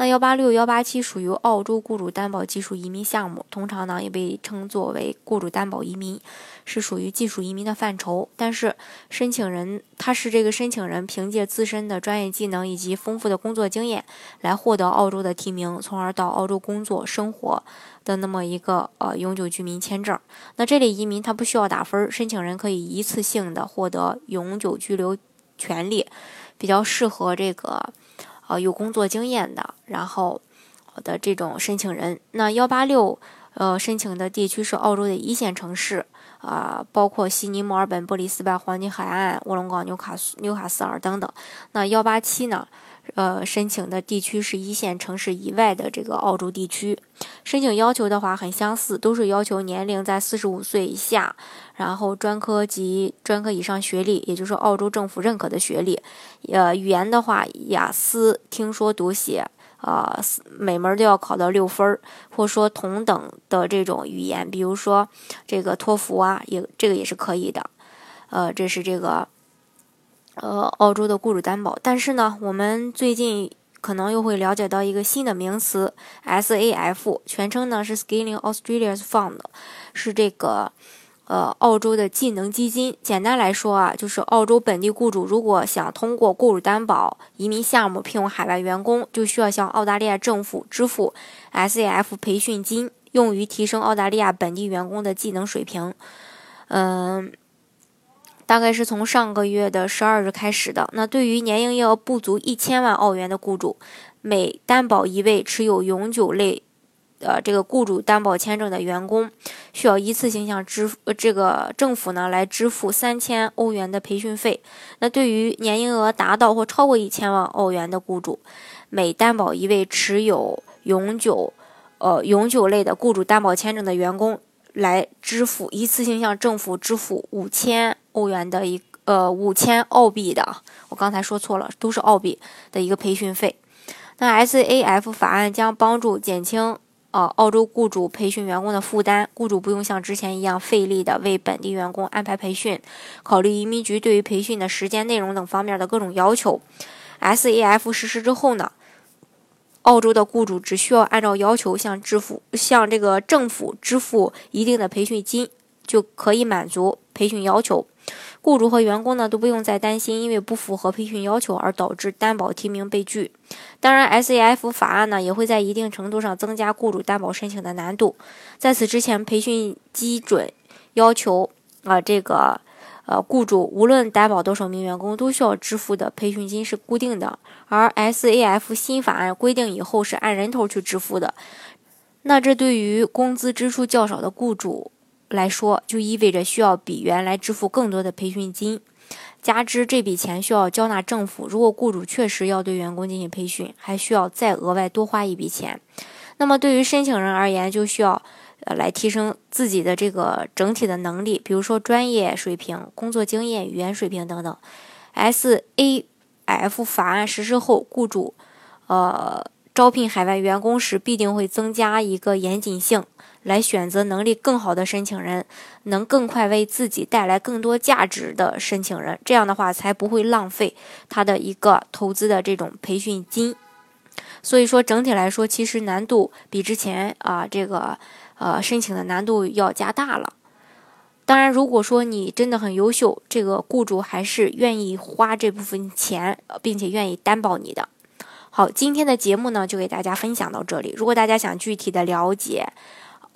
那幺八六幺八七属于澳洲雇主担保技术移民项目，通常呢也被称作为雇主担保移民，是属于技术移民的范畴。但是申请人他是这个申请人凭借自身的专业技能以及丰富的工作经验来获得澳洲的提名，从而到澳洲工作生活的那么一个呃永久居民签证。那这类移民他不需要打分，申请人可以一次性的获得永久居留权利，比较适合这个。呃，有工作经验的，然后的这种申请人，那幺八六呃申请的地区是澳洲的一线城市啊，包括悉尼、墨尔本、布里斯班、黄金海岸、卧龙岗、纽卡斯、纽卡斯尔等等。那幺八七呢？呃，申请的地区是一线城市以外的这个澳洲地区。申请要求的话很相似，都是要求年龄在四十五岁以下，然后专科及专科以上学历，也就是澳洲政府认可的学历。呃，语言的话，雅思听说读写，呃，每门都要考到六分儿，或说同等的这种语言，比如说这个托福啊，也这个也是可以的。呃，这是这个。呃，澳洲的雇主担保，但是呢，我们最近可能又会了解到一个新的名词，SAF，全称呢是 Scaling Australia's Fund，是这个呃澳洲的技能基金。简单来说啊，就是澳洲本地雇主如果想通过雇主担保移民项目聘用海外员工，就需要向澳大利亚政府支付 SAF 培训金，用于提升澳大利亚本地员工的技能水平。嗯。大概是从上个月的十二日开始的。那对于年营业额不足一千万澳元的雇主，每担保一位持有永久类，呃，这个雇主担保签证的员工，需要一次性向支付这个政府呢来支付三千欧元的培训费。那对于年营业额达到或超过一千万澳元的雇主，每担保一位持有永久，呃，永久类的雇主担保签证的员工。来支付一次性向政府支付五千欧元的一呃五千澳币的，我刚才说错了，都是澳币的一个培训费。那 SAF 法案将帮助减轻呃澳洲雇主培训员工的负担，雇主不用像之前一样费力的为本地员工安排培训，考虑移民局对于培训的时间、内容等方面的各种要求。SAF 实施之后呢？澳洲的雇主只需要按照要求向支付向这个政府支付一定的培训金，就可以满足培训要求。雇主和员工呢都不用再担心因为不符合培训要求而导致担保提名被拒。当然，SAF 法案呢也会在一定程度上增加雇主担保申请的难度。在此之前，培训基准要求啊这个。呃，雇主无论担保多少名员工，都需要支付的培训金是固定的。而 SAF 新法案规定以后是按人头去支付的，那这对于工资支出较少的雇主来说，就意味着需要比原来支付更多的培训金，加之这笔钱需要交纳政府。如果雇主确实要对员工进行培训，还需要再额外多花一笔钱。那么对于申请人而言，就需要。呃，来提升自己的这个整体的能力，比如说专业水平、工作经验、语言水平等等。SAF 法案实施后，雇主呃招聘海外员工时必定会增加一个严谨性，来选择能力更好的申请人，能更快为自己带来更多价值的申请人。这样的话，才不会浪费他的一个投资的这种培训金。所以说，整体来说，其实难度比之前啊这个。呃，申请的难度要加大了。当然，如果说你真的很优秀，这个雇主还是愿意花这部分钱，并且愿意担保你的。好，今天的节目呢，就给大家分享到这里。如果大家想具体的了解